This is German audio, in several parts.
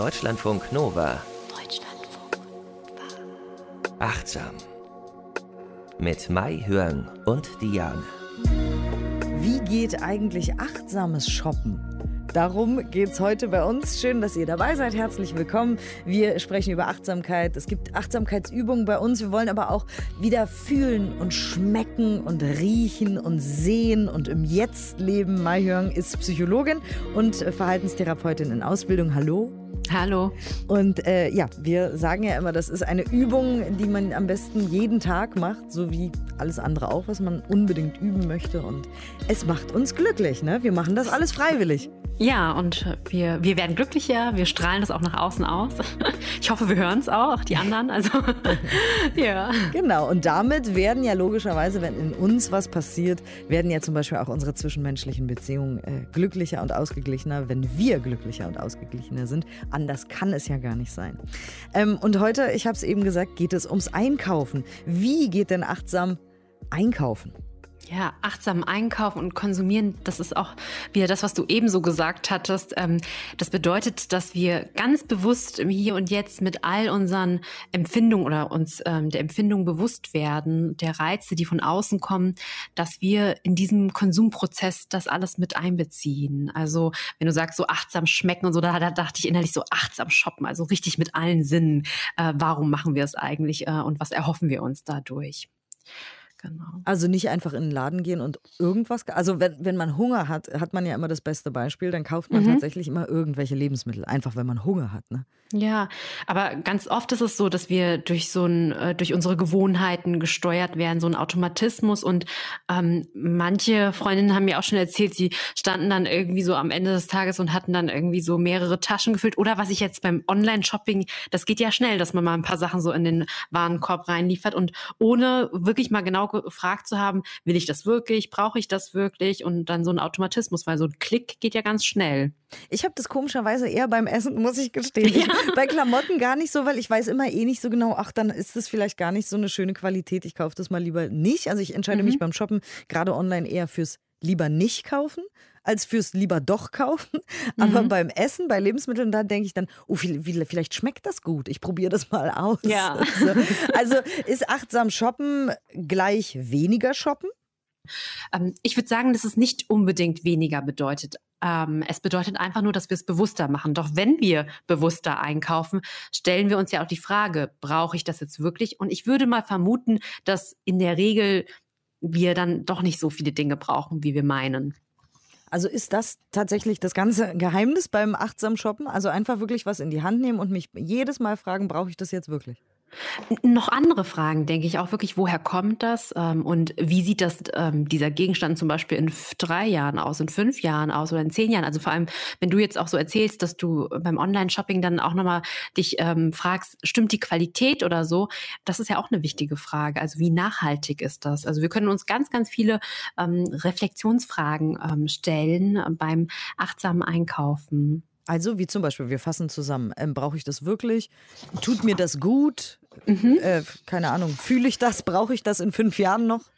Deutschlandfunk Nova. Deutschlandfunk Nova. Achtsam. Mit Mai Hörn und Diane. Wie geht eigentlich achtsames Shoppen? Darum geht es heute bei uns. Schön, dass ihr dabei seid. Herzlich willkommen. Wir sprechen über Achtsamkeit. Es gibt Achtsamkeitsübungen bei uns. Wir wollen aber auch wieder fühlen und schmecken und riechen und sehen und im Jetzt leben. Mai Hörn ist Psychologin und Verhaltenstherapeutin in Ausbildung. Hallo. Hallo. Und äh, ja, wir sagen ja immer, das ist eine Übung, die man am besten jeden Tag macht, so wie alles andere auch, was man unbedingt üben möchte. Und es macht uns glücklich, ne? Wir machen das alles freiwillig. Ja, und wir, wir werden glücklicher, wir strahlen das auch nach außen aus. Ich hoffe, wir hören es auch, die anderen. Also, ja. Genau, und damit werden ja logischerweise, wenn in uns was passiert, werden ja zum Beispiel auch unsere zwischenmenschlichen Beziehungen äh, glücklicher und ausgeglichener, wenn wir glücklicher und ausgeglichener sind. Anders kann es ja gar nicht sein. Ähm, und heute, ich habe es eben gesagt, geht es ums Einkaufen. Wie geht denn achtsam einkaufen? Ja, achtsam einkaufen und konsumieren, das ist auch wieder das, was du ebenso gesagt hattest. Ähm, das bedeutet, dass wir ganz bewusst im Hier und Jetzt mit all unseren Empfindungen oder uns ähm, der Empfindung bewusst werden, der Reize, die von außen kommen, dass wir in diesem Konsumprozess das alles mit einbeziehen. Also wenn du sagst, so achtsam schmecken und so, da, da dachte ich innerlich so achtsam shoppen, also richtig mit allen Sinnen. Äh, warum machen wir es eigentlich äh, und was erhoffen wir uns dadurch? Genau. Also nicht einfach in den Laden gehen und irgendwas. Also wenn, wenn man Hunger hat, hat man ja immer das beste Beispiel, dann kauft man mhm. tatsächlich immer irgendwelche Lebensmittel, einfach wenn man Hunger hat. Ne? Ja, aber ganz oft ist es so, dass wir durch so ein, äh, durch unsere Gewohnheiten gesteuert werden, so ein Automatismus. Und ähm, manche Freundinnen haben mir auch schon erzählt, sie standen dann irgendwie so am Ende des Tages und hatten dann irgendwie so mehrere Taschen gefüllt. Oder was ich jetzt beim Online-Shopping, das geht ja schnell, dass man mal ein paar Sachen so in den Warenkorb reinliefert und ohne wirklich mal genau gefragt zu haben, will ich das wirklich, brauche ich das wirklich? Und dann so ein Automatismus, weil so ein Klick geht ja ganz schnell. Ich habe das komischerweise eher beim Essen, muss ich gestehen. Ja. bei Klamotten gar nicht so, weil ich weiß immer eh nicht so genau, ach, dann ist das vielleicht gar nicht so eine schöne Qualität. Ich kaufe das mal lieber nicht. Also ich entscheide mhm. mich beim Shoppen gerade online eher fürs lieber nicht kaufen als fürs lieber doch kaufen. Aber mhm. beim Essen, bei Lebensmitteln, da denke ich dann, oh, vielleicht schmeckt das gut. Ich probiere das mal aus. Ja. Also ist achtsam shoppen gleich weniger shoppen? Ähm, ich würde sagen, dass es nicht unbedingt weniger bedeutet. Ähm, es bedeutet einfach nur, dass wir es bewusster machen. Doch wenn wir bewusster einkaufen, stellen wir uns ja auch die Frage, brauche ich das jetzt wirklich? Und ich würde mal vermuten, dass in der Regel wir dann doch nicht so viele Dinge brauchen, wie wir meinen. Also ist das tatsächlich das ganze Geheimnis beim achtsam Shoppen? Also einfach wirklich was in die Hand nehmen und mich jedes Mal fragen, brauche ich das jetzt wirklich? Noch andere Fragen, denke ich auch wirklich, woher kommt das ähm, und wie sieht das ähm, dieser Gegenstand zum Beispiel in drei Jahren aus, in fünf Jahren aus oder in zehn Jahren? Also vor allem, wenn du jetzt auch so erzählst, dass du beim Online-Shopping dann auch nochmal dich ähm, fragst, stimmt die Qualität oder so? Das ist ja auch eine wichtige Frage. Also wie nachhaltig ist das? Also wir können uns ganz, ganz viele ähm, Reflexionsfragen ähm, stellen äh, beim achtsamen Einkaufen. Also wie zum Beispiel, wir fassen zusammen. Ähm, Brauche ich das wirklich? Tut mir das gut? Mhm. Äh, keine Ahnung. Fühle ich das? Brauche ich das in fünf Jahren noch?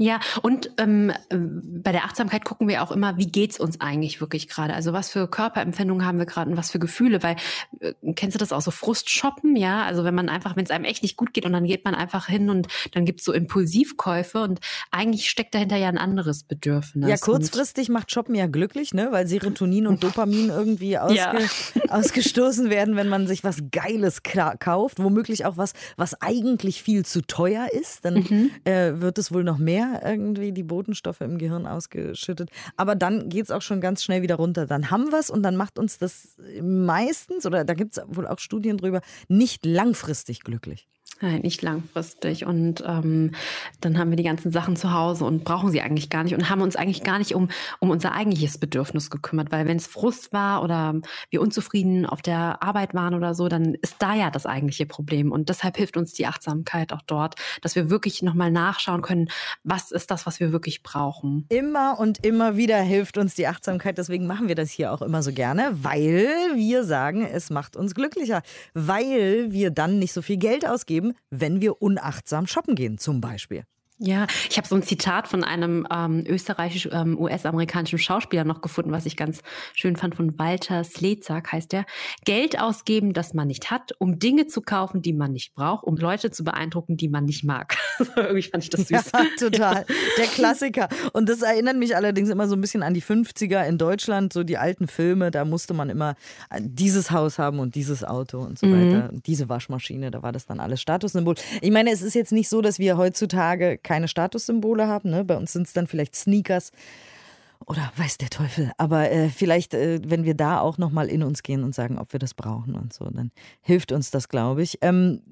Ja, und ähm, bei der Achtsamkeit gucken wir auch immer, wie geht's uns eigentlich wirklich gerade? Also was für Körperempfindungen haben wir gerade und was für Gefühle? Weil äh, kennst du das auch so Frustshoppen? Ja, also wenn man einfach, wenn es einem echt nicht gut geht und dann geht man einfach hin und dann gibt's so Impulsivkäufe und eigentlich steckt dahinter ja ein anderes Bedürfnis. Ja, kurzfristig macht Shoppen ja glücklich, ne? Weil Serotonin und Dopamin irgendwie ausge ja. ausgestoßen werden, wenn man sich was Geiles kauft, womöglich auch was, was eigentlich viel zu teuer ist, dann mhm. äh, wird es wohl noch mehr irgendwie die Botenstoffe im Gehirn ausgeschüttet. Aber dann geht es auch schon ganz schnell wieder runter. Dann haben wir es und dann macht uns das meistens, oder da gibt es wohl auch Studien drüber, nicht langfristig glücklich. Nein, nicht langfristig. Und ähm, dann haben wir die ganzen Sachen zu Hause und brauchen sie eigentlich gar nicht und haben uns eigentlich gar nicht um, um unser eigentliches Bedürfnis gekümmert. Weil wenn es Frust war oder wir unzufrieden auf der Arbeit waren oder so, dann ist da ja das eigentliche Problem. Und deshalb hilft uns die Achtsamkeit auch dort, dass wir wirklich nochmal nachschauen können, was ist das, was wir wirklich brauchen. Immer und immer wieder hilft uns die Achtsamkeit. Deswegen machen wir das hier auch immer so gerne, weil wir sagen, es macht uns glücklicher. Weil wir dann nicht so viel Geld ausgeben, wenn wir unachtsam shoppen gehen, zum Beispiel. Ja, ich habe so ein Zitat von einem ähm, österreichisch-US-amerikanischen ähm, Schauspieler noch gefunden, was ich ganz schön fand, von Walter Slezak heißt der. Geld ausgeben, das man nicht hat, um Dinge zu kaufen, die man nicht braucht, um Leute zu beeindrucken, die man nicht mag. Irgendwie fand ich das süß. Ja, total. Der Klassiker. Und das erinnert mich allerdings immer so ein bisschen an die 50er in Deutschland, so die alten Filme, da musste man immer dieses Haus haben und dieses Auto und so mhm. weiter. Diese Waschmaschine, da war das dann alles Statussymbol. Ich meine, es ist jetzt nicht so, dass wir heutzutage keine Statussymbole haben. Ne? Bei uns sind es dann vielleicht Sneakers oder weiß der Teufel. Aber äh, vielleicht, äh, wenn wir da auch nochmal in uns gehen und sagen, ob wir das brauchen und so, dann hilft uns das, glaube ich. Ähm,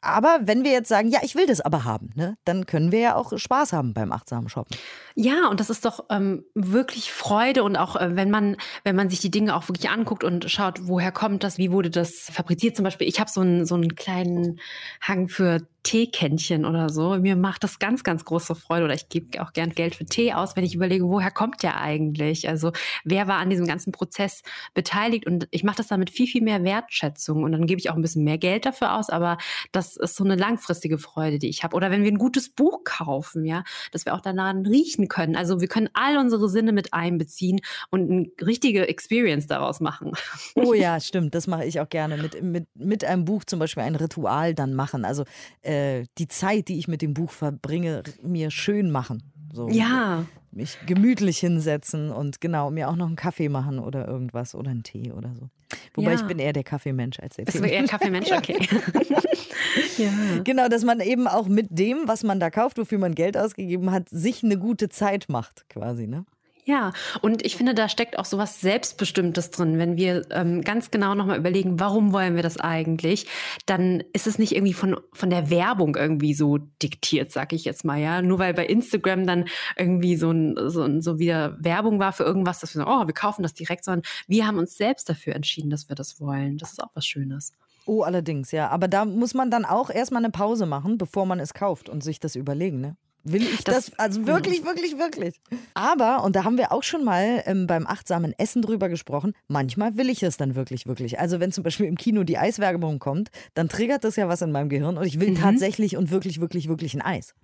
aber wenn wir jetzt sagen, ja, ich will das aber haben, ne, dann können wir ja auch Spaß haben beim achtsamen Shoppen. Ja, und das ist doch ähm, wirklich Freude und auch äh, wenn man, wenn man sich die Dinge auch wirklich anguckt und schaut, woher kommt das, wie wurde das fabriziert. Zum Beispiel, ich habe so so einen kleinen Hang für Teekännchen oder so. Mir macht das ganz, ganz große Freude oder ich gebe auch gern Geld für Tee aus, wenn ich überlege, woher kommt der eigentlich? Also wer war an diesem ganzen Prozess beteiligt? Und ich mache das damit viel, viel mehr Wertschätzung und dann gebe ich auch ein bisschen mehr Geld dafür aus, aber das ist so eine langfristige Freude, die ich habe. Oder wenn wir ein gutes Buch kaufen, ja, dass wir auch danach riechen können. Also wir können all unsere Sinne mit einbeziehen und eine richtige Experience daraus machen. Oh ja, stimmt. Das mache ich auch gerne. Mit, mit, mit einem Buch zum Beispiel ein Ritual dann machen. Also äh, äh, die Zeit, die ich mit dem Buch verbringe, mir schön machen. So, ja. Mich gemütlich hinsetzen und genau, mir auch noch einen Kaffee machen oder irgendwas oder einen Tee oder so. Wobei ja. ich bin eher der Kaffeemensch als der Tee. Bist du eher Kaffeemensch? Okay. ja. Genau, dass man eben auch mit dem, was man da kauft, wofür man Geld ausgegeben hat, sich eine gute Zeit macht, quasi, ne? Ja, und ich finde, da steckt auch so was Selbstbestimmtes drin. Wenn wir ähm, ganz genau nochmal überlegen, warum wollen wir das eigentlich, dann ist es nicht irgendwie von, von der Werbung irgendwie so diktiert, sag ich jetzt mal, ja. Nur weil bei Instagram dann irgendwie so, ein, so, so wieder Werbung war für irgendwas, dass wir sagen, oh, wir kaufen das direkt, sondern wir haben uns selbst dafür entschieden, dass wir das wollen. Das ist auch was Schönes. Oh, allerdings, ja. Aber da muss man dann auch erstmal eine Pause machen, bevor man es kauft und sich das überlegen, ne? Will ich das, das, Also wirklich, wirklich, wirklich. Aber, und da haben wir auch schon mal ähm, beim achtsamen Essen drüber gesprochen, manchmal will ich es dann wirklich, wirklich. Also wenn zum Beispiel im Kino die Eiswerbung kommt, dann triggert das ja was in meinem Gehirn und ich will mhm. tatsächlich und wirklich, wirklich, wirklich ein Eis.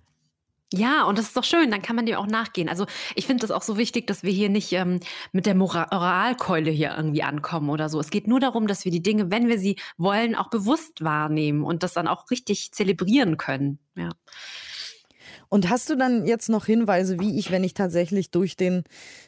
Ja, und das ist doch schön, dann kann man dem auch nachgehen. Also ich finde das auch so wichtig, dass wir hier nicht ähm, mit der Moralkeule hier irgendwie ankommen oder so. Es geht nur darum, dass wir die Dinge, wenn wir sie wollen, auch bewusst wahrnehmen und das dann auch richtig zelebrieren können. Ja. Und hast du dann jetzt noch Hinweise, wie ich, wenn ich tatsächlich durch den,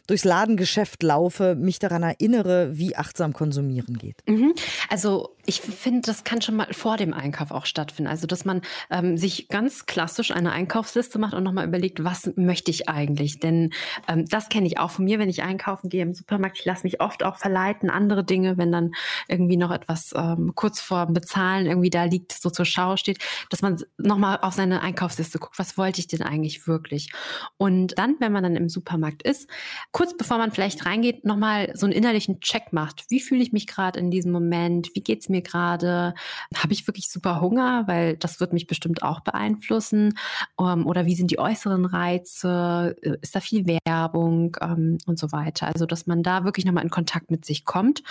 durchs Ladengeschäft laufe, mich daran erinnere, wie achtsam konsumieren geht? Mhm. Also ich finde, das kann schon mal vor dem Einkauf auch stattfinden. Also dass man ähm, sich ganz klassisch eine Einkaufsliste macht und nochmal überlegt, was möchte ich eigentlich? Denn ähm, das kenne ich auch von mir, wenn ich einkaufen gehe im Supermarkt. Ich lasse mich oft auch verleiten, andere Dinge, wenn dann irgendwie noch etwas ähm, kurz vor Bezahlen irgendwie da liegt, so zur Schau steht, dass man nochmal auf seine Einkaufsliste guckt, was wollte ich denn eigentlich wirklich? Und dann, wenn man dann im Supermarkt ist, kurz bevor man vielleicht reingeht, nochmal so einen innerlichen Check macht. Wie fühle ich mich gerade in diesem Moment? Wie geht es mir gerade? Habe ich wirklich super Hunger? Weil das wird mich bestimmt auch beeinflussen. Um, ähm, oder wie sind die äußeren Reize? Ist da viel Werbung um, ähm, und so weiter? Also, dass man da wirklich nochmal in Kontakt mit sich kommt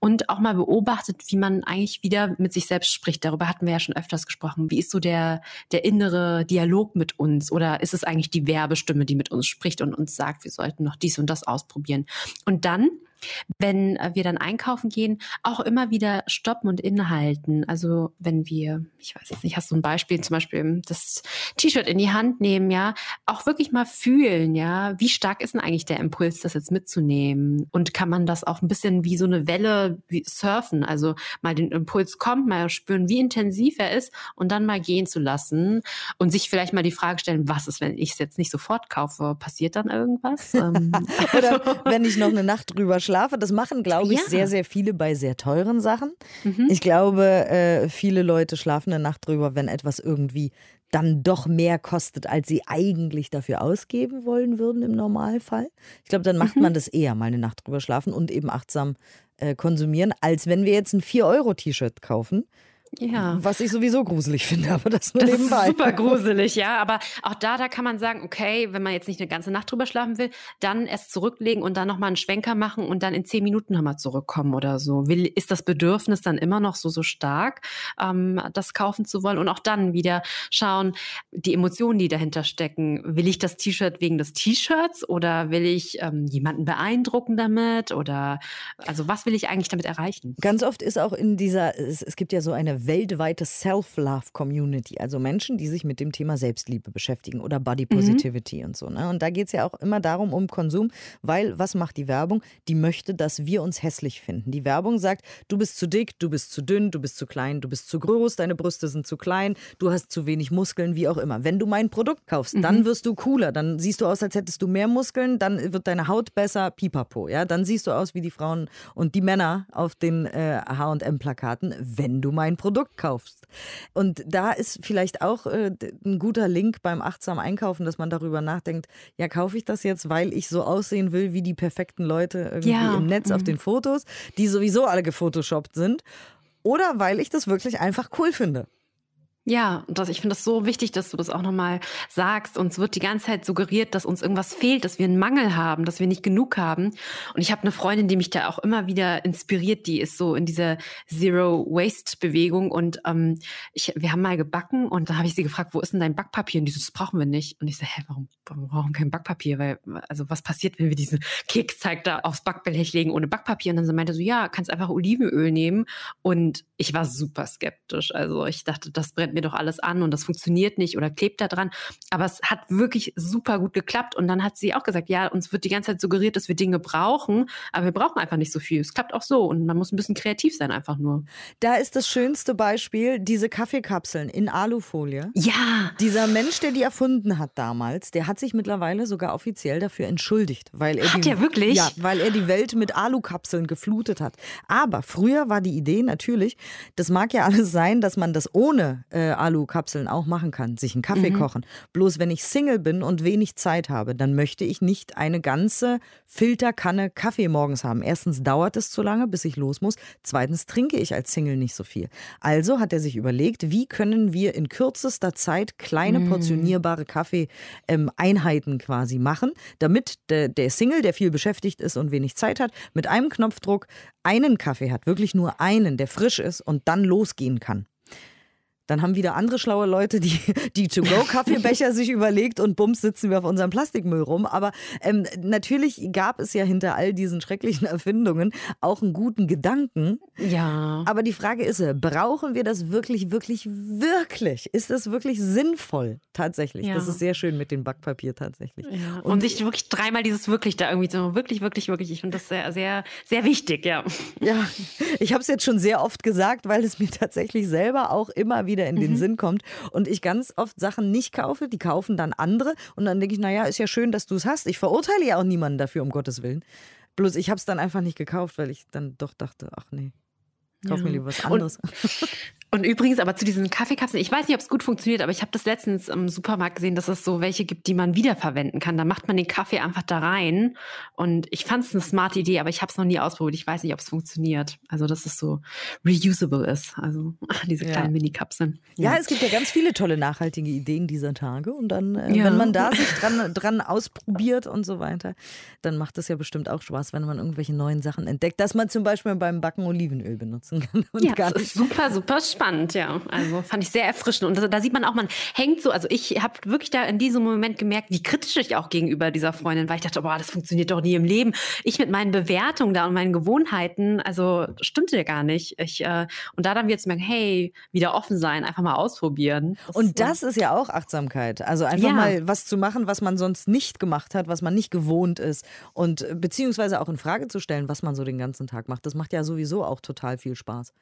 und auch mal beobachtet, wie man eigentlich wieder mit sich selbst spricht. Darüber hatten wir ja schon öfters gesprochen. Wie ist so der, der innere Dialog mit uns? Oder ist es eigentlich die Werbestimme, die mit uns spricht und uns sagt, wir sollten noch dies und das ausprobieren? Und dann wenn äh, wir dann einkaufen gehen, auch immer wieder stoppen und innehalten. Also wenn wir, ich weiß jetzt nicht, hast du ein Beispiel, zum Beispiel das T-Shirt in die Hand nehmen, ja, auch wirklich mal fühlen, ja, wie stark ist denn eigentlich der Impuls, das jetzt mitzunehmen? Und kann man das auch ein bisschen wie so eine Welle surfen, also mal den Impuls kommt, mal spüren, wie intensiv er ist und dann mal gehen zu lassen und sich vielleicht mal die Frage stellen, was ist, wenn ich es jetzt nicht sofort kaufe? Passiert dann irgendwas? Ähm, Oder also wenn ich noch eine Nacht drüber schlafe? Schlafe. Das machen, glaube ich, ja. sehr, sehr viele bei sehr teuren Sachen. Mhm. Ich glaube, äh, viele Leute schlafen eine Nacht drüber, wenn etwas irgendwie dann doch mehr kostet, als sie eigentlich dafür ausgeben wollen würden im Normalfall. Ich glaube, dann macht mhm. man das eher, mal eine Nacht drüber schlafen und eben achtsam äh, konsumieren, als wenn wir jetzt ein 4-Euro-T-Shirt kaufen Ja. Was ich sowieso gruselig finde, aber das nur das nebenbei. Ist super gruselig, ja. Aber auch da, da kann man sagen, okay, wenn man jetzt nicht eine ganze Nacht drüber schlafen will, dann erst zurücklegen und dann nochmal einen Schwenker machen und dann in zehn Minuten nochmal zurückkommen oder so. Will, ist das Bedürfnis dann immer noch so, so stark, ähm, das kaufen zu wollen? Und auch dann wieder schauen, die Emotionen, die dahinter stecken. Will ich das T-Shirt wegen des T-Shirts oder will ich ähm, jemanden beeindrucken damit? Oder also was will ich eigentlich damit erreichen? Ganz oft ist auch in dieser, es, es gibt ja so eine weltweite Self-Love-Community, also Menschen, die sich mit dem Thema Selbstliebe beschäftigen oder Body Positivity mhm. und so. Ne? Und da geht es ja auch immer darum, um Konsum, weil was macht die Werbung? Die möchte, dass wir uns hässlich finden. Die Werbung sagt, du bist zu dick, du bist zu dünn, du bist zu klein, du bist zu groß, deine Brüste sind zu klein, du hast zu wenig Muskeln, wie auch immer. Wenn du mein Produkt kaufst, mhm. dann wirst du cooler, dann siehst du aus, als hättest du mehr Muskeln, dann wird deine Haut besser, pipapo. Ja? Dann siehst du aus wie die Frauen und die Männer auf den äh, H&M-Plakaten, wenn du mein Produkt kaufst. Und da ist vielleicht auch äh, ein guter Link beim achtsam Einkaufen, dass man darüber nachdenkt, ja, kaufe ich das jetzt, weil ich so aussehen will wie die perfekten Leute irgendwie ja. im Netz mhm. auf den Fotos, die sowieso alle gefotoshoppt sind, oder weil ich das wirklich einfach cool finde. Ja, das, ich finde das so wichtig, dass du das auch nochmal sagst. Uns wird die ganze Zeit suggeriert, dass uns irgendwas fehlt, dass wir einen Mangel haben, dass wir nicht genug haben. Und ich habe eine Freundin, die mich da auch immer wieder inspiriert, die ist so in dieser Zero-Waste-Bewegung. Und ähm, ich, wir haben mal gebacken und da habe ich sie gefragt, wo ist denn dein Backpapier? Und die so, das brauchen wir nicht. Und ich so, hä, warum, warum brauchen wir kein Backpapier? Weil, also was passiert, wenn wir diesen Keksteig da aufs Backblech legen ohne Backpapier? Und dann so meinte so, ja, kannst einfach Olivenöl nehmen. Und ich war super skeptisch. Also ich dachte, das brennt mir doch alles an und das funktioniert nicht oder klebt da dran. Aber es hat wirklich super gut geklappt. Und dann hat sie auch gesagt, ja, uns wird die ganze Zeit suggeriert, dass wir Dinge brauchen, aber wir brauchen einfach nicht so viel. Es klappt auch so und man muss ein bisschen kreativ sein einfach nur. Da ist das schönste Beispiel diese Kaffeekapseln in Alufolie. Ja. Dieser Mensch, der die erfunden hat damals, der hat sich mittlerweile sogar offiziell dafür entschuldigt, weil er hat die, er wirklich? Ja, weil er die Welt mit Alukapseln geflutet hat. Aber früher war die Idee natürlich, das mag ja alles sein, dass man das ohne äh, Alukapseln auch machen kann, sich einen Kaffee mhm. kochen. Bloß wenn ich Single bin und wenig Zeit habe, dann möchte ich nicht eine ganze Filterkanne Kaffee morgens haben. Erstens dauert es zu lange, bis ich los muss. Zweitens trinke ich als Single nicht so viel. Also hat er sich überlegt, wie können wir in kürzester Zeit kleine mhm. portionierbare Kaffee-Einheiten ähm, quasi machen, damit der, der Single, der viel beschäftigt ist und wenig Zeit hat, mit einem Knopfdruck einen Kaffee hat, wirklich nur einen, der frisch ist und dann losgehen kann. Dann haben wieder andere schlaue Leute die, die To-Go-Kaffeebecher sich überlegt und bums sitzen wir auf unserem Plastikmüll rum. Aber ähm, natürlich gab es ja hinter all diesen schrecklichen Erfindungen auch einen guten Gedanken. Ja. Aber die Frage ist, brauchen wir das wirklich, wirklich, wirklich? Ist das wirklich sinnvoll tatsächlich? Ja. Das ist sehr schön mit dem Backpapier tatsächlich. Ja. Und, und, sich wirklich dreimal dieses wirklich da irgendwie so, wirklich, wirklich, wirklich. Ich finde das sehr, sehr, sehr wichtig, ja. Ja, ich habe es jetzt schon sehr oft gesagt, weil es mir tatsächlich selber auch immer wieder wieder in den mhm. Sinn kommt. Und ich ganz oft Sachen nicht kaufe, die kaufen dann andere. Und dann denke ich, naja, ist ja schön, dass du es hast. Ich verurteile ja auch niemanden dafür, um Gottes Willen. Bloß ich habe es dann einfach nicht gekauft, weil ich dann doch dachte, ach nee. Kauf ja. mir lieber was anderes. Und, und, übrigens, aber zu diesen Kaffeekapseln, ich weiß nicht, ob es gut funktioniert, aber ich habe das letztens im Supermarkt gesehen, dass es so welche gibt, die man wiederverwenden kann. Da macht man den Kaffee einfach da rein. Und ich fand es eine smarte Idee, aber ich habe es noch nie ausprobiert. Ich weiß nicht, ob es funktioniert. Also, dass es so reusable ist. Also diese kleinen ja. Mini-Kapseln. Ja. ja. es gibt ja ganz viele tolle nachhaltige Ideen dieser Tage. Und dann, äh, ja. wenn man da sich dran, dran ausprobiert und so weiter, dann macht es ja bestimmt auch Spaß, wenn man irgendwelche neuen Sachen entdeckt, dass man zum Beispiel beim Backen Olivenöl benutzt nutzen kann. Ja, das ist super, super spannend, ja. Also fand ich sehr erfrischend. Und da sieht man auch, man hängt so, also ich habe wirklich da in diesem Moment gemerkt, wie kritisch ich auch gegenüber dieser Freundin war. Ich dachte, boah, das funktioniert doch nie im Leben. Ich mit meinen Bewertungen da und meinen Gewohnheiten, also stimmte ja gar nicht. Ich, äh, und da dann wieder zu merken, hey, wieder offen sein, einfach mal ausprobieren. Das und das ist ja auch Achtsamkeit. Also einfach ja. mal was zu machen, was man sonst nicht gemacht hat, was man nicht gewohnt ist. Und äh, beziehungsweise auch in Frage zu stellen, was man so den ganzen Tag macht. Das macht ja sowieso auch total viel Spaß.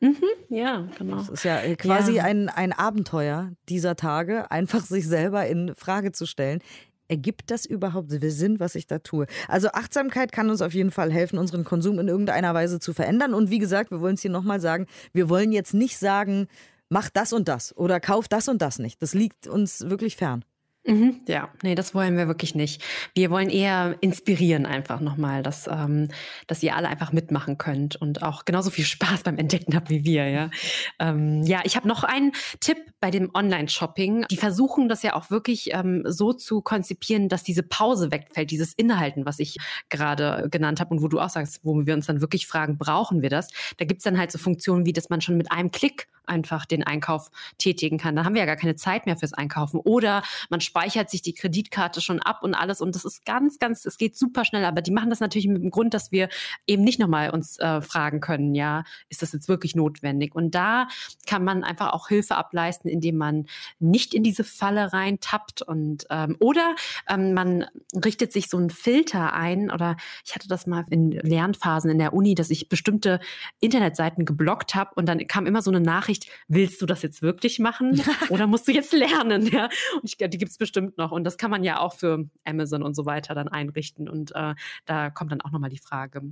Mhm, ja, genau. Das ist ja äh, quasi ja. Ein, ein Abenteuer dieser Tage, einfach sich selber in Frage zu stellen. Ergibt das überhaupt Sinn, was ich da tue? Also Achtsamkeit kann uns auf jeden Fall helfen, unseren Konsum in irgendeiner Weise zu verändern. Und wie gesagt, wir wollen es hier nochmal sagen, wir wollen jetzt nicht sagen, mach das und das oder kauf das und das nicht. Das liegt uns wirklich fern. Mhm, ja, nee, das wollen wir wirklich nicht. Wir wollen eher inspirieren einfach nochmal, dass, ähm, dass ihr alle einfach mitmachen könnt und auch genauso viel Spaß beim Entdecken habt wie wir, ja. Ähm, ja, ich habe noch einen Tipp bei dem Online-Shopping. Die versuchen das ja auch wirklich ähm, so zu konzipieren, dass diese Pause wegfällt, dieses Innehalten, was ich gerade genannt habe und wo du auch sagst, wo wir uns dann wirklich fragen, brauchen wir das? Da gibt's dann halt so Funktionen wie, dass man schon mit einem Klick einfach den Einkauf tätigen kann. Da haben wir ja gar keine Zeit mehr fürs Einkaufen. Oder man speichert sich die Kreditkarte schon ab und alles. Und das ist ganz, ganz, es geht super schnell. Aber die machen das natürlich mit dem Grund, dass wir eben nicht nochmal uns äh, fragen können, ja, ist das jetzt wirklich notwendig? Und da kann man einfach auch Hilfe ableisten, indem man nicht in diese Falle reintappt und ähm, oder ähm, man richtet sich so einen Filter ein oder ich hatte das mal in Lernphasen in der Uni, dass ich bestimmte Internetseiten geblockt habe und dann kam immer so eine Nachricht, willst du das jetzt wirklich machen oder musst du jetzt lernen? Ja? Und ich, die gibt es bestimmt noch. Und das kann man ja auch für Amazon und so weiter dann einrichten. Und äh, da kommt dann auch nochmal die Frage.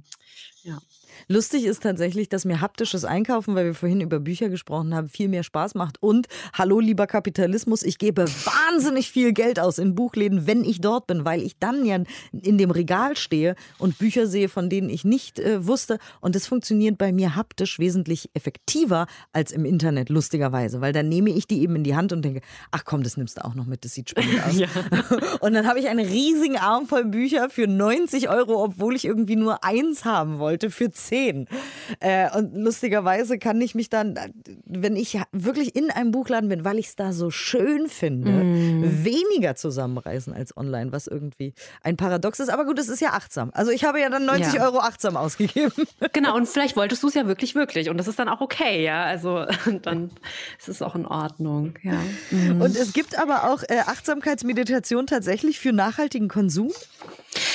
Ja. Lustig ist tatsächlich, dass mir haptisches Einkaufen, weil wir vorhin über Bücher gesprochen haben, viel mehr Spaß macht. Und hallo, lieber Kapitalismus, ich gebe wahnsinnig viel Geld aus in Buchläden, wenn ich dort bin, weil ich dann ja in dem Regal stehe und Bücher sehe, von denen ich nicht äh, wusste. Und es funktioniert bei mir haptisch wesentlich effektiver als im Internet, lustigerweise, weil dann nehme ich die eben in die Hand und denke, ach komm, das nimmst du auch noch mit, das sieht spannend aus. Ja. Und dann habe ich einen riesigen Arm voll Bücher für 90 Euro, obwohl ich irgendwie nur eins haben wollte, für 10. Äh, und lustigerweise kann ich mich dann, wenn ich wirklich in einem Buchladen bin, weil ich es da so schön finde, mm. weniger zusammenreißen als online, was irgendwie ein Paradox ist. Aber gut, es ist ja achtsam. Also ich habe ja dann 90 ja. Euro achtsam ausgegeben. Genau, und vielleicht wolltest du es ja wirklich, wirklich. Und das ist dann auch okay, ja. Also dann ist es auch in Ordnung, ja. Mhm. Und es gibt aber auch äh, Achtsamkeitsmeditation tatsächlich für nachhaltigen Konsum?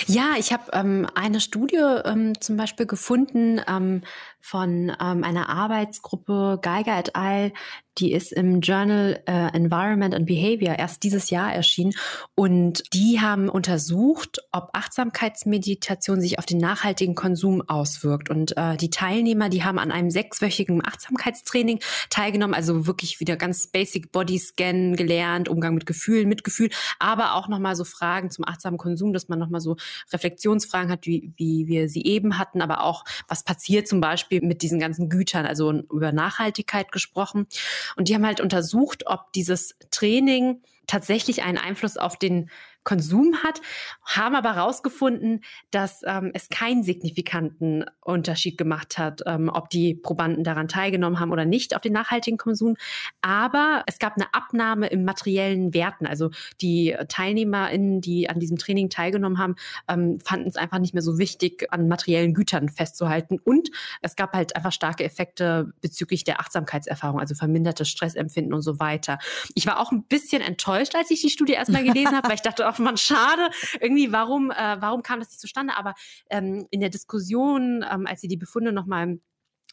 Ja, ich habe ähm, eine Studie ähm, zum Beispiel gefunden ähm, von ähm, einer Arbeitsgruppe Geiger et al. Die ist im Journal äh, Environment and Behavior erst dieses Jahr erschienen. Und die haben untersucht, ob Achtsamkeitsmeditation sich auf den nachhaltigen Konsum auswirkt. Und äh, die Teilnehmer, die haben an einem sechswöchigen Achtsamkeitstraining teilgenommen, also wirklich wieder ganz basic Body Scan gelernt, Umgang mit Gefühlen, Mitgefühl, aber auch nochmal so Fragen zum achtsamen Konsum, dass man nochmal so Reflexionsfragen hat, wie, wie wir sie eben hatten, aber auch, was passiert zum Beispiel mit diesen ganzen Gütern, also über Nachhaltigkeit gesprochen. Und die haben halt untersucht, ob dieses Training tatsächlich einen Einfluss auf den Konsum hat, haben aber herausgefunden, dass ähm, es keinen signifikanten Unterschied gemacht hat, ähm, ob die Probanden daran teilgenommen haben oder nicht auf den nachhaltigen Konsum. Aber es gab eine Abnahme im materiellen Werten. Also die TeilnehmerInnen, die an diesem Training teilgenommen haben, ähm, fanden es einfach nicht mehr so wichtig, an materiellen Gütern festzuhalten. Und es gab halt einfach starke Effekte bezüglich der Achtsamkeitserfahrung, also vermindertes Stressempfinden und so weiter. Ich war auch ein bisschen enttäuscht, als ich die Studie erstmal gelesen habe, weil ich dachte, man schade. Irgendwie, warum, äh, warum kam das nicht zustande? Aber ähm, in der Diskussion, ähm, als sie die Befunde nochmal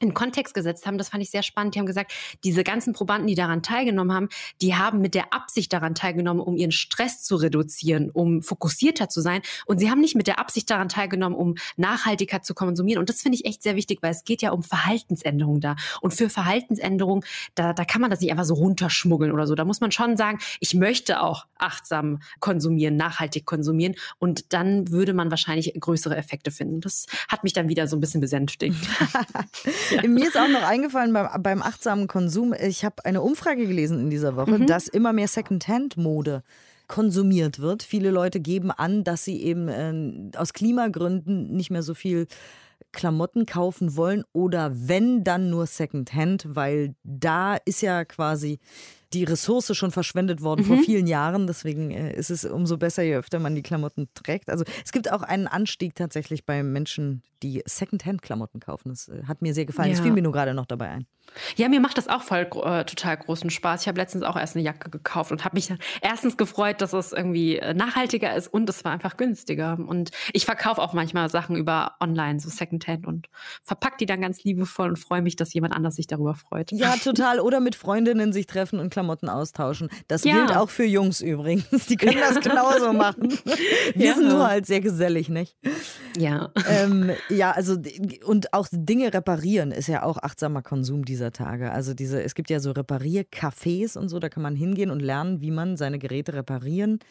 in Kontext gesetzt haben, das fand ich sehr spannend. Die haben gesagt, diese ganzen Probanden, die daran teilgenommen haben, die haben mit der Absicht daran teilgenommen, um ihren Stress zu reduzieren, um fokussierter zu sein. Und sie haben nicht mit der Absicht daran teilgenommen, um nachhaltiger zu konsumieren. Und das finde ich echt sehr wichtig, weil es geht ja um Verhaltensänderungen da. Und für Verhaltensänderungen, da, da kann man das nicht einfach so runterschmuggeln oder so. Da muss man schon sagen, ich möchte auch achtsam konsumieren, nachhaltig konsumieren. Und dann würde man wahrscheinlich größere Effekte finden. Das hat mich dann wieder so ein bisschen besänftigt. Mir ist auch noch eingefallen beim, beim achtsamen Konsum, ich habe eine Umfrage gelesen in dieser Woche, mhm. dass immer mehr Secondhand-Mode konsumiert wird. Viele Leute geben an, dass sie eben äh, aus Klimagründen nicht mehr so viel Klamotten kaufen wollen oder wenn dann nur Secondhand, weil da ist ja quasi die Ressource schon verschwendet worden mhm. vor vielen Jahren. Deswegen äh, ist es umso besser, je öfter man die Klamotten trägt. Also es gibt auch einen Anstieg tatsächlich bei Menschen, die Secondhand-Klamotten kaufen. Das äh, hat mir sehr gefallen. Ja. Das fiel mir nur gerade noch dabei ein. Ja, mir macht das auch voll äh, total großen Spaß. Ich habe letztens auch erst eine Jacke gekauft und habe mich erstens gefreut, dass es irgendwie äh, nachhaltiger ist und es war einfach günstiger. Und ich verkaufe auch manchmal Sachen über online, so Secondhand und verpacke die dann ganz liebevoll und freue mich, dass jemand anders sich darüber freut. Ja, total. Oder mit Freundinnen sich treffen und Klamotten austauschen. Das ja. gilt auch für Jungs übrigens. Die können das genauso machen. Wir ja. sind nur halt sehr gesellig, nicht? Ja. Ähm, ja, also und auch Dinge reparieren ist ja auch achtsamer Konsum dieser Tage. Also diese, es gibt ja so Repariercafés und so, da kann man hingehen und lernen, wie man seine Geräte reparieren kann,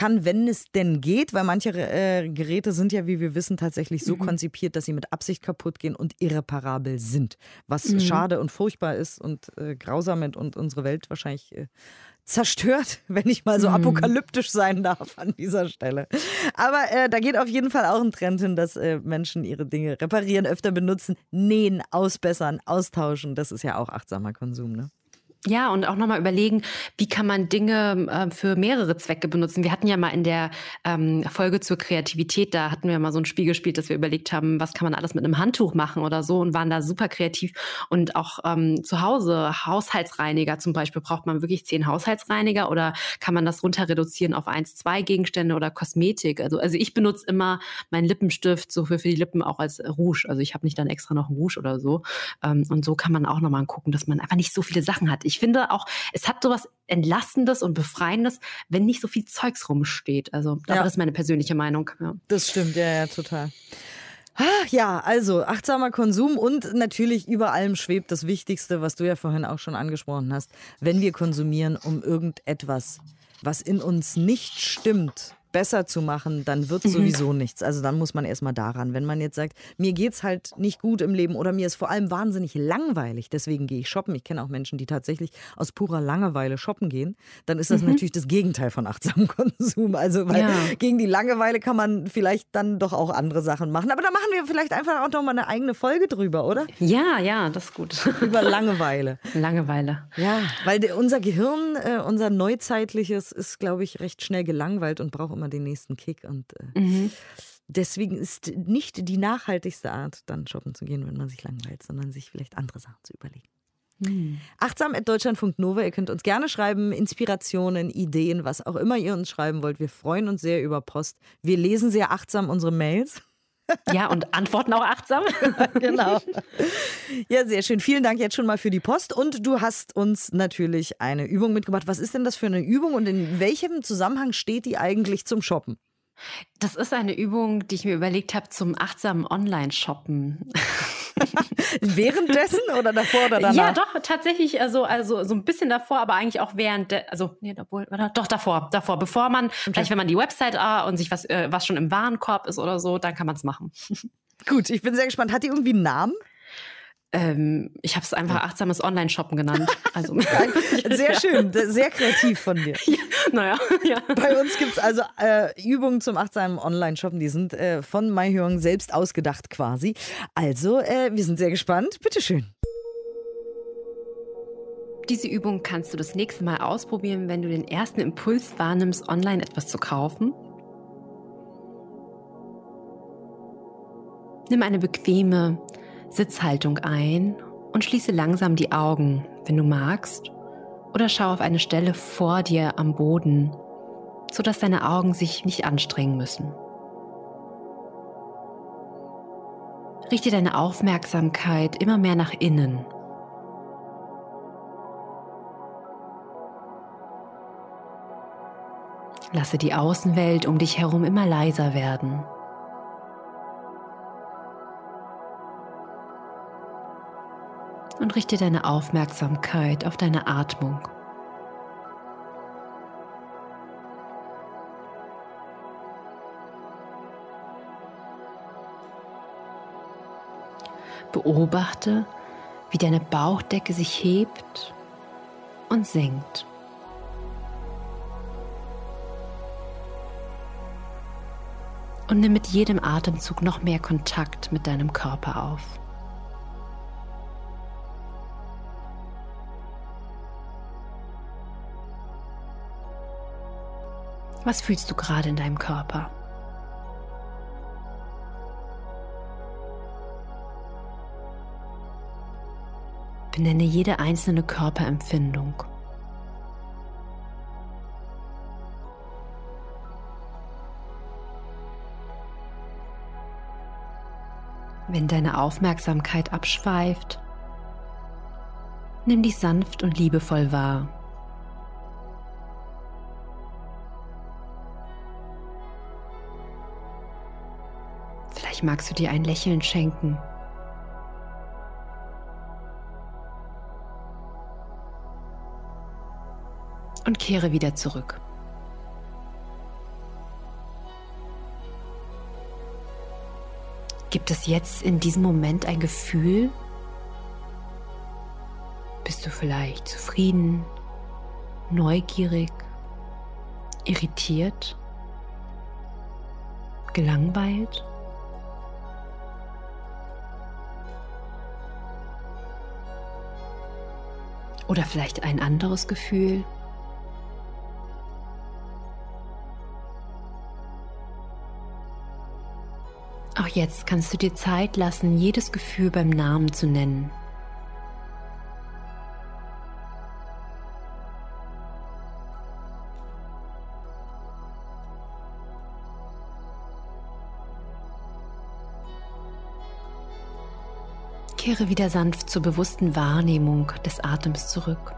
wenn es denn geht, weil manche äh, Geräte sind ja, wie wir wissen, tatsächlich so mhm. konzipiert, dass sie mit Absicht kaputt gehen und irreparabel sind. Was mhm. schade und furchtbar ist und äh, grausam und unsere Welt wahrscheinlich äh, zerstört, wenn ich mal so mhm. apokalyptisch sein darf an dieser Stelle. Aber äh, da geht auf jeden Fall auch ein Trend hin, dass äh, Menschen ihre Dinge reparieren, öfter benutzen, nähen, ausbessern, austauschen. Das ist ja auch achtsamer Konsum, ne? Ja, und auch nochmal überlegen, wie kann man Dinge äh, für mehrere Zwecke benutzen. Wir hatten ja mal in der ähm, Folge zur Kreativität, da hatten wir mal so ein Spiel gespielt, dass wir überlegt haben, was kann man alles mit einem Handtuch machen oder so und waren da super kreativ. Und auch ähm, zu Hause, Haushaltsreiniger zum Beispiel, braucht man wirklich zehn Haushaltsreiniger oder kann man das runter reduzieren auf eins, zwei Gegenstände oder Kosmetik? Also, also ich benutze immer meinen Lippenstift so für, für die Lippen auch als Rouge. Also ich habe nicht dann extra noch einen Rouge oder so. Ähm, und so kann man auch nochmal gucken, dass man einfach nicht so viele Sachen hat. Ich ich finde auch, es hat sowas Entlastendes und Befreiendes, wenn nicht so viel Zeugs rumsteht. Also, ja. das ist meine persönliche Meinung. Ja. Das stimmt, ja, ja, total. Ja, also achtsamer Konsum und natürlich über allem schwebt das Wichtigste, was du ja vorhin auch schon angesprochen hast, wenn wir konsumieren, um irgendetwas, was in uns nicht stimmt, besser zu machen, dann wird mhm. sowieso nichts. Also dann muss man erstmal daran. Wenn man jetzt sagt, mir geht es halt nicht gut im Leben oder mir ist vor allem wahnsinnig langweilig, deswegen gehe ich shoppen. Ich kenne auch Menschen, die tatsächlich aus purer Langeweile shoppen gehen. Dann ist das mhm. natürlich das Gegenteil von achtsamem Konsum. Also weil ja. gegen die Langeweile kann man vielleicht dann doch auch andere Sachen machen. Aber da machen wir vielleicht einfach auch noch mal eine eigene Folge drüber, oder? Ja, ja, das ist gut. Über Langeweile. Langeweile. Ja, weil unser Gehirn, äh, unser neuzeitliches, ist, glaube ich, recht schnell gelangweilt und braucht immer immer den nächsten Kick. Und äh, mhm. deswegen ist nicht die nachhaltigste Art, dann shoppen zu gehen, wenn man sich langweilt, sondern sich vielleicht andere Sachen zu überlegen. Mhm. Achtsam at deutschland.nova. Ihr könnt uns gerne schreiben, Inspirationen, Ideen, was auch immer ihr uns schreiben wollt. Wir freuen uns sehr über Post. Wir lesen sehr achtsam unsere Mails. Ja, und antworten auch achtsam. genau. Ja, sehr schön. Vielen Dank jetzt schon mal für die Post. Und du hast uns natürlich eine Übung mitgebracht. Was ist denn das für eine Übung und in welchem Zusammenhang steht die eigentlich zum Shoppen? Das ist eine Übung, die ich mir überlegt habe zum achtsamen Online-Shoppen. Währenddessen oder davor oder danach? Ja, doch, tatsächlich, also, also so ein bisschen davor, aber eigentlich auch während, also, nee, obwohl, oder, doch davor, davor, bevor man, okay. vielleicht wenn man die Website ah, und sich was, äh, was schon im Warenkorb ist oder so, dann kann man es machen. Gut, ich bin sehr gespannt. Hat die irgendwie einen Namen? Ähm, ich habe es einfach achtsames Online-Shoppen genannt. Also, sehr schön, sehr kreativ von dir. Ja, naja, ja. Bei uns gibt es also äh, Übungen zum achtsamen Online-Shoppen, die sind äh, von MyHyoung selbst ausgedacht quasi. Also, äh, wir sind sehr gespannt. Bitteschön. Diese Übung kannst du das nächste Mal ausprobieren, wenn du den ersten Impuls wahrnimmst, online etwas zu kaufen. Nimm eine bequeme, Sitzhaltung ein und schließe langsam die Augen, wenn du magst, oder schau auf eine Stelle vor dir am Boden, sodass deine Augen sich nicht anstrengen müssen. Richte deine Aufmerksamkeit immer mehr nach innen. Lasse die Außenwelt um dich herum immer leiser werden. Und richte deine Aufmerksamkeit auf deine Atmung. Beobachte, wie deine Bauchdecke sich hebt und senkt. Und nimm mit jedem Atemzug noch mehr Kontakt mit deinem Körper auf. Was fühlst du gerade in deinem Körper? Benenne jede einzelne Körperempfindung. Wenn deine Aufmerksamkeit abschweift, nimm dich sanft und liebevoll wahr Vielleicht magst du dir ein Lächeln schenken. Und kehre wieder zurück. Gibt es jetzt in diesem Moment ein Gefühl? Bist du vielleicht zufrieden, neugierig, irritiert, gelangweilt? Oder vielleicht ein anderes Gefühl? Auch jetzt kannst du dir Zeit lassen, jedes Gefühl beim Namen zu nennen. Kehre wieder sanft zur bewussten Wahrnehmung des Atems zurück.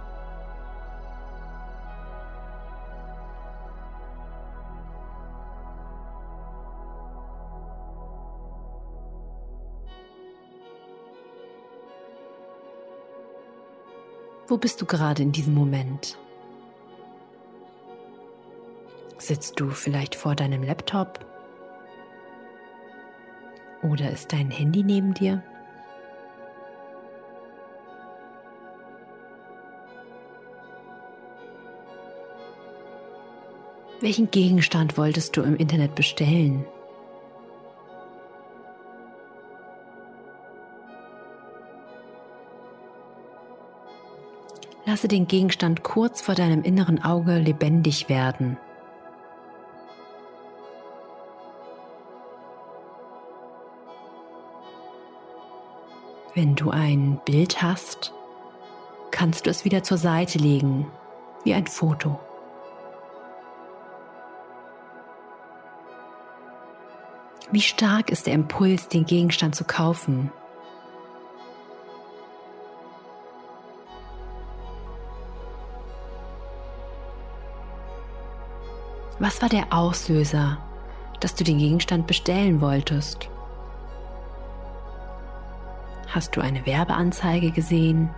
Wo bist du gerade in diesem Moment? Sitzt du vielleicht vor deinem Laptop? Oder ist dein Handy neben dir? Welchen Gegenstand wolltest du im Internet bestellen? Lasse den Gegenstand kurz vor deinem inneren Auge lebendig werden. Wenn du ein Bild hast, kannst du es wieder zur Seite legen, wie ein Foto. Wie stark ist der Impuls, den Gegenstand zu kaufen? Was war der Auslöser, dass du den Gegenstand bestellen wolltest? Hast du eine Werbeanzeige gesehen?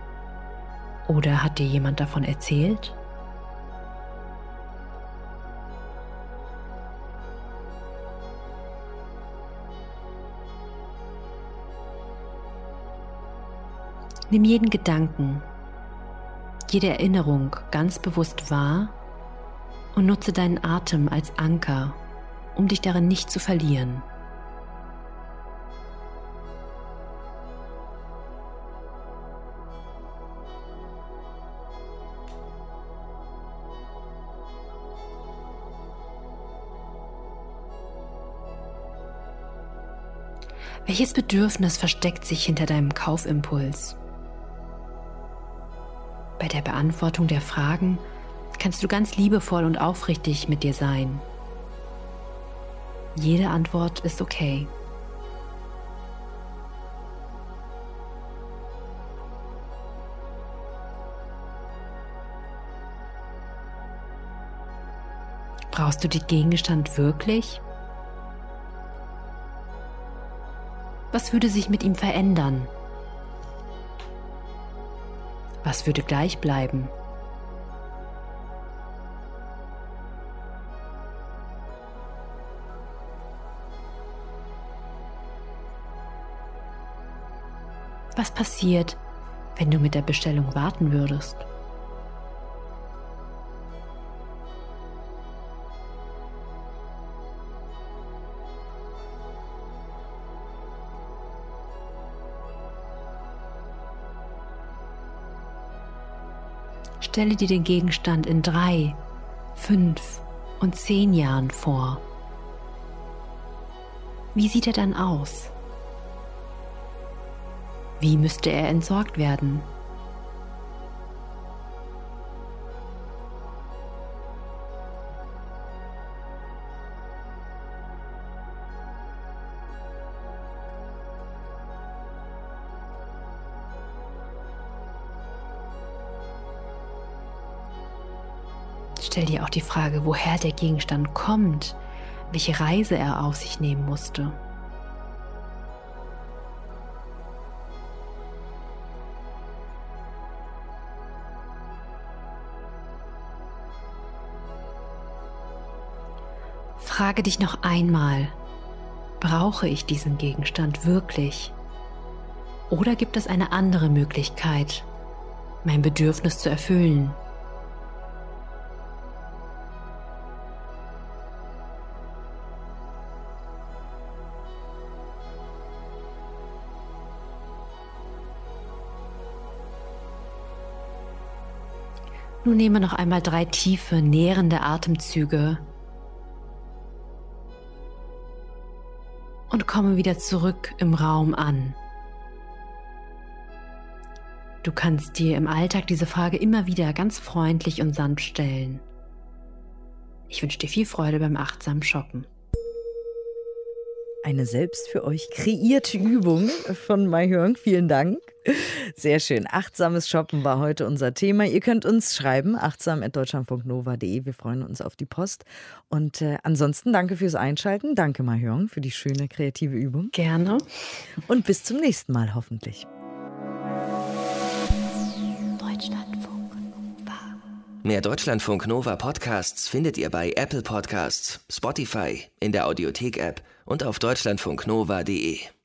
Oder hat dir jemand davon erzählt? Nimm jeden Gedanken, jede Erinnerung ganz bewusst wahr und nutze deinen Atem als Anker, um dich darin nicht zu verlieren. Welches Bedürfnis versteckt sich hinter deinem Kaufimpuls? Bei der Beantwortung der Fragen kannst du ganz liebevoll und aufrichtig mit dir sein. Jede Antwort ist okay. Brauchst du den Gegenstand wirklich? Was würde sich mit ihm verändern? Was würde gleich bleiben? Was passiert, wenn du mit der Bestellung warten würdest? Stelle dir den Gegenstand in drei, fünf und zehn Jahren vor. Wie sieht er dann aus? Wie müsste er entsorgt werden? Stell dir auch die Frage, woher der Gegenstand kommt, welche Reise er auf sich nehmen musste. Frage dich noch einmal, brauche ich diesen Gegenstand wirklich? Oder gibt es eine andere Möglichkeit, mein Bedürfnis zu erfüllen? Nun nehme noch einmal drei tiefe, nährende Atemzüge und komme wieder zurück im Raum an. Du kannst dir im Alltag diese Frage immer wieder ganz freundlich und sanft stellen. Ich wünsche dir viel Freude beim achtsamen Shoppen. Eine selbst für euch kreierte Übung von Mahjong. Vielen Dank. Sehr schön. Achtsames Shoppen war heute unser Thema. Ihr könnt uns schreiben, achtsam.deutschland.nova.de. Wir freuen uns auf die Post. Und äh, ansonsten danke fürs Einschalten. Danke, Mahjong, für die schöne kreative Übung. Gerne. Und bis zum nächsten Mal hoffentlich. Deutschlandfunk Nova. Mehr Deutschlandfunk Nova Podcasts findet ihr bei Apple Podcasts, Spotify, in der Audiothek-App und auf deutschlandfunknova.de.